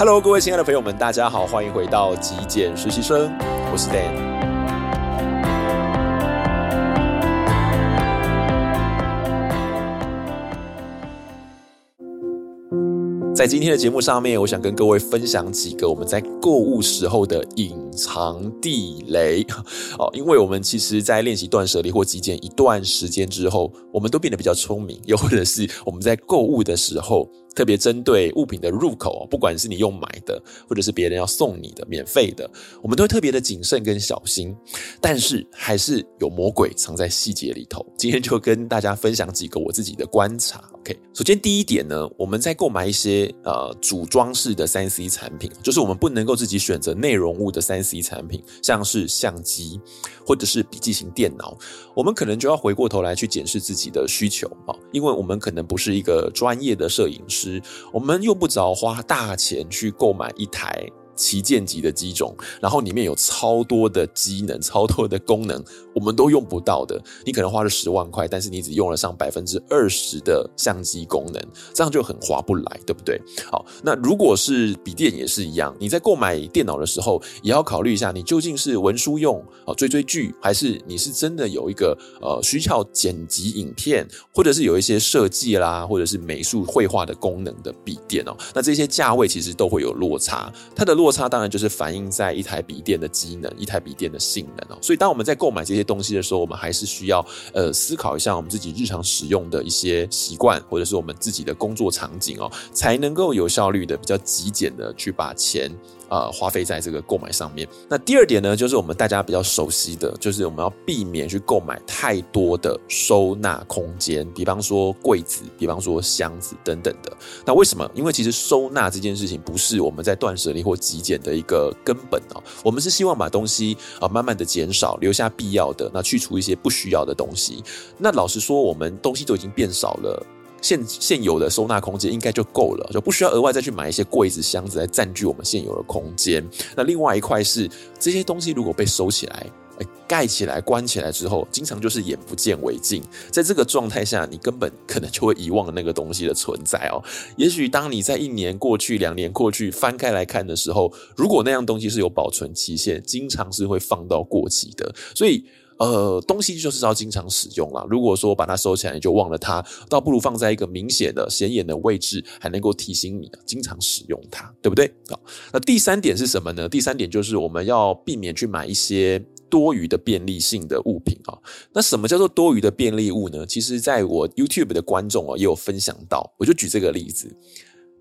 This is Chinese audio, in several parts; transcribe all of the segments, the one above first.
Hello，各位亲爱的朋友们，大家好，欢迎回到极简实习生，我是 Dan。在今天的节目上面，我想跟各位分享几个我们在购物时候的隐藏地雷 哦。因为我们其实，在练习断舍离或极简一段时间之后，我们都变得比较聪明，又或者是我们在购物的时候。特别针对物品的入口，不管是你用买的，或者是别人要送你的免费的，我们都会特别的谨慎跟小心。但是还是有魔鬼藏在细节里头。今天就跟大家分享几个我自己的观察。OK，首先第一点呢，我们在购买一些呃组装式的三 C 产品，就是我们不能够自己选择内容物的三 C 产品，像是相机或者是笔记型电脑，我们可能就要回过头来去检视自己的需求啊，因为我们可能不是一个专业的摄影师。我们用不着花大钱去购买一台旗舰级的机种，然后里面有超多的机能、超多的功能，我们都用不到的。你可能花了十万块，但是你只用了上百分之二十的相机功能，这样就很划不来，对不对？好，那如果是笔电也是一样，你在购买电脑的时候，也要考虑一下，你究竟是文书用啊，追追剧，还是你是真的有一个呃需要剪辑影片，或者是有一些设计啦，或者是美术绘画的功能的笔电哦。那这些价位其实都会有落差，它的落。差当然就是反映在一台笔电的机能、一台笔电的性能哦。所以当我们在购买这些东西的时候，我们还是需要呃思考一下我们自己日常使用的一些习惯，或者是我们自己的工作场景哦，才能够有效率的、比较极简的去把钱。呃，花费在这个购买上面。那第二点呢，就是我们大家比较熟悉的，就是我们要避免去购买太多的收纳空间，比方说柜子，比方说箱子等等的。那为什么？因为其实收纳这件事情不是我们在断舍离或极简的一个根本哦。我们是希望把东西啊慢慢的减少，留下必要的，那去除一些不需要的东西。那老实说，我们东西都已经变少了。现现有的收纳空间应该就够了，就不需要额外再去买一些柜子、箱子来占据我们现有的空间。那另外一块是这些东西如果被收起来、盖起来、关起来之后，经常就是眼不见为净。在这个状态下，你根本可能就会遗忘了那个东西的存在哦。也许当你在一年过去、两年过去翻开来看的时候，如果那样东西是有保存期限，经常是会放到过期的。所以。呃，东西就是要经常使用啦。如果说把它收起来，你就忘了它，倒不如放在一个明显的、显眼的位置，还能够提醒你经常使用它，对不对？好，那第三点是什么呢？第三点就是我们要避免去买一些多余的便利性的物品啊。那什么叫做多余的便利物呢？其实，在我 YouTube 的观众也有分享到，我就举这个例子。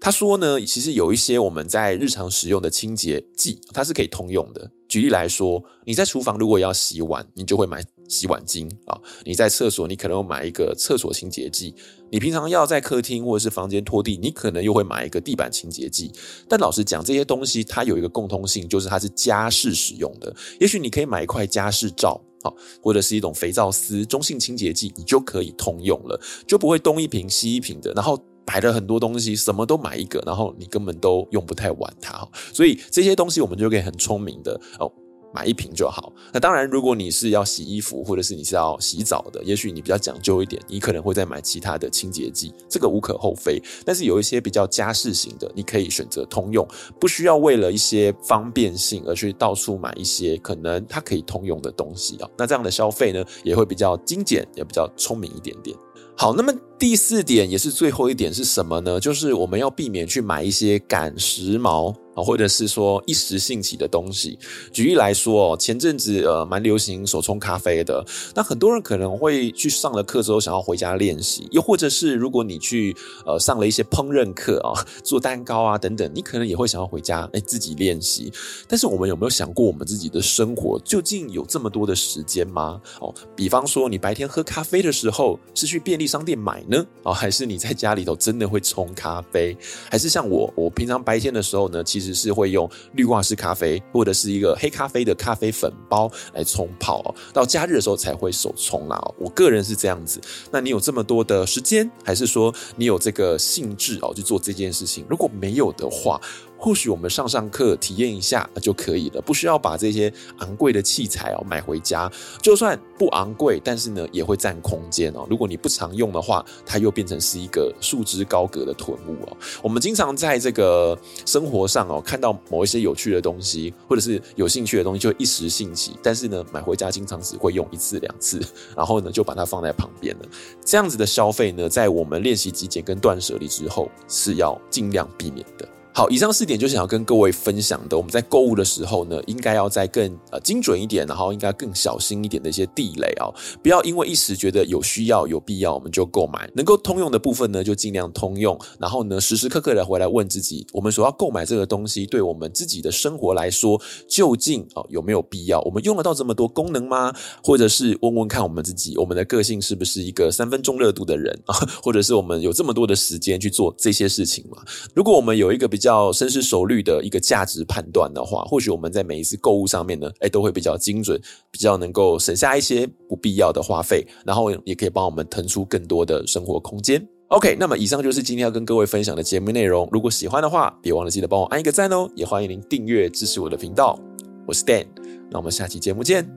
他说呢，其实有一些我们在日常使用的清洁剂，它是可以通用的。举例来说，你在厨房如果要洗碗，你就会买洗碗精啊；你在厕所，你可能会买一个厕所清洁剂；你平常要在客厅或者是房间拖地，你可能又会买一个地板清洁剂。但老实讲，这些东西它有一个共通性，就是它是家事使用的。也许你可以买一块家事皂啊，或者是一种肥皂丝、中性清洁剂，你就可以通用了，就不会东一瓶西一瓶的，然后。买了很多东西，什么都买一个，然后你根本都用不太完它，所以这些东西我们就可以很聪明的哦，买一瓶就好。那当然，如果你是要洗衣服，或者是你是要洗澡的，也许你比较讲究一点，你可能会再买其他的清洁剂，这个无可厚非。但是有一些比较家事型的，你可以选择通用，不需要为了一些方便性而去到处买一些可能它可以通用的东西啊。那这样的消费呢，也会比较精简，也比较聪明一点点。好，那么第四点也是最后一点是什么呢？就是我们要避免去买一些赶时髦。或者是说一时兴起的东西，举例来说哦，前阵子呃蛮流行手冲咖啡的，那很多人可能会去上了课之后想要回家练习，又或者是如果你去呃上了一些烹饪课啊，做蛋糕啊等等，你可能也会想要回家哎自己练习。但是我们有没有想过，我们自己的生活究竟有这么多的时间吗？哦，比方说你白天喝咖啡的时候是去便利商店买呢？哦，还是你在家里头真的会冲咖啡？还是像我，我平常白天的时候呢，其实。只是会用绿挂式咖啡或者是一个黑咖啡的咖啡粉包来冲泡哦，到加热的时候才会手冲啦。我个人是这样子。那你有这么多的时间，还是说你有这个兴致哦去做这件事情？如果没有的话，或许我们上上课体验一下就可以了，不需要把这些昂贵的器材哦买回家。就算不昂贵，但是呢也会占空间哦。如果你不常用的话，它又变成是一个束之高阁的囤物哦。我们经常在这个生活上哦看到某一些有趣的东西，或者是有兴趣的东西，就一时兴起，但是呢买回家经常只会用一次两次，然后呢就把它放在旁边了。这样子的消费呢，在我们练习极简跟断舍离之后，是要尽量避免的。好，以上四点就想要跟各位分享的。我们在购物的时候呢，应该要再更呃精准一点，然后应该更小心一点的一些地雷啊、哦，不要因为一时觉得有需要、有必要，我们就购买。能够通用的部分呢，就尽量通用。然后呢，时时刻刻的回来问自己，我们所要购买这个东西，对我们自己的生活来说，究竟哦有没有必要？我们用得到这么多功能吗？或者是问问看我们自己，我们的个性是不是一个三分钟热度的人啊？或者是我们有这么多的时间去做这些事情吗？如果我们有一个比较较深思熟虑的一个价值判断的话，或许我们在每一次购物上面呢，哎，都会比较精准，比较能够省下一些不必要的花费，然后也可以帮我们腾出更多的生活空间。OK，那么以上就是今天要跟各位分享的节目内容。如果喜欢的话，别忘了记得帮我按一个赞哦，也欢迎您订阅支持我的频道。我是 Dan，那我们下期节目见，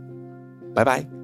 拜拜。